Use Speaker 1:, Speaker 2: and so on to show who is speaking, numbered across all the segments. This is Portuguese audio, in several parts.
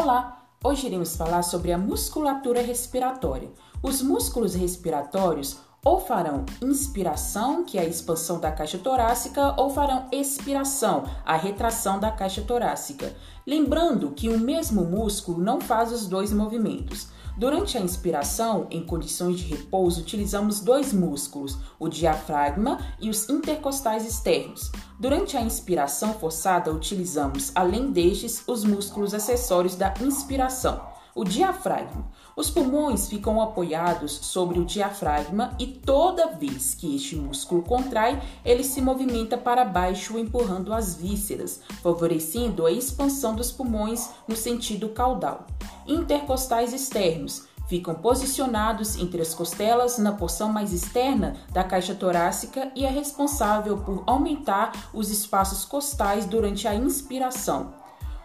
Speaker 1: Olá! Hoje iremos falar sobre a musculatura respiratória. Os músculos respiratórios ou farão inspiração, que é a expansão da caixa torácica, ou farão expiração, a retração da caixa torácica. Lembrando que o mesmo músculo não faz os dois movimentos. Durante a inspiração, em condições de repouso, utilizamos dois músculos, o diafragma e os intercostais externos. Durante a inspiração forçada, utilizamos, além destes, os músculos acessórios da inspiração o diafragma. Os pulmões ficam apoiados sobre o diafragma e toda vez que este músculo contrai, ele se movimenta para baixo, empurrando as vísceras, favorecendo a expansão dos pulmões no sentido caudal. Intercostais externos ficam posicionados entre as costelas na porção mais externa da caixa torácica e é responsável por aumentar os espaços costais durante a inspiração.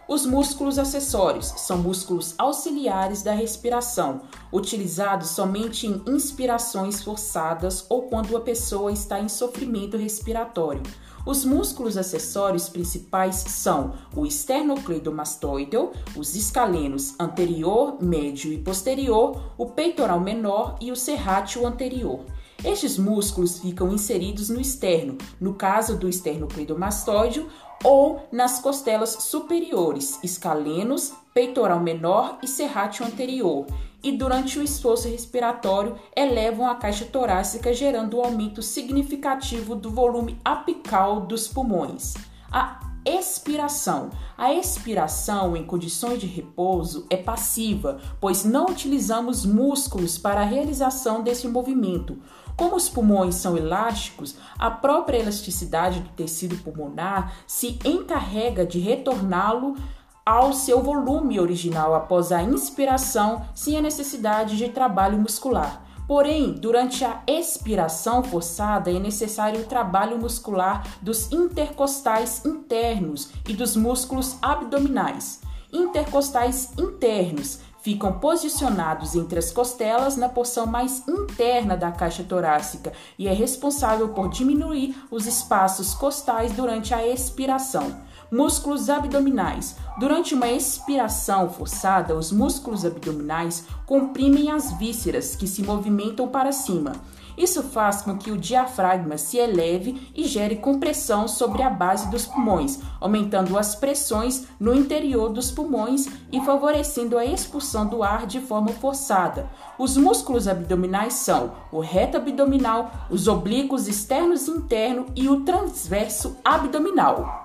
Speaker 1: Os músculos acessórios são músculos auxiliares da respiração, utilizados somente em inspirações forçadas ou quando a pessoa está em sofrimento respiratório. Os músculos acessórios principais são o esternocleidomastoideo, os escalenos anterior, médio e posterior, o peitoral menor e o serrátil anterior. Estes músculos ficam inseridos no externo, no caso do esternocleidomastoideo, ou nas costelas superiores, escalenos, peitoral menor e serrátil anterior, e durante o esforço respiratório elevam a caixa torácica, gerando um aumento significativo do volume apical dos pulmões. A expiração. A expiração em condições de repouso é passiva, pois não utilizamos músculos para a realização desse movimento. Como os pulmões são elásticos, a própria elasticidade do tecido pulmonar se encarrega de retorná-lo ao seu volume original após a inspiração, sem a necessidade de trabalho muscular. Porém, durante a expiração forçada é necessário o trabalho muscular dos intercostais internos e dos músculos abdominais. Intercostais internos ficam posicionados entre as costelas na porção mais interna da caixa torácica e é responsável por diminuir os espaços costais durante a expiração. Músculos abdominais. Durante uma expiração forçada, os músculos abdominais comprimem as vísceras que se movimentam para cima. Isso faz com que o diafragma se eleve e gere compressão sobre a base dos pulmões, aumentando as pressões no interior dos pulmões e favorecendo a expulsão do ar de forma forçada. Os músculos abdominais são o reto abdominal, os oblíquos externos e interno e o transverso abdominal.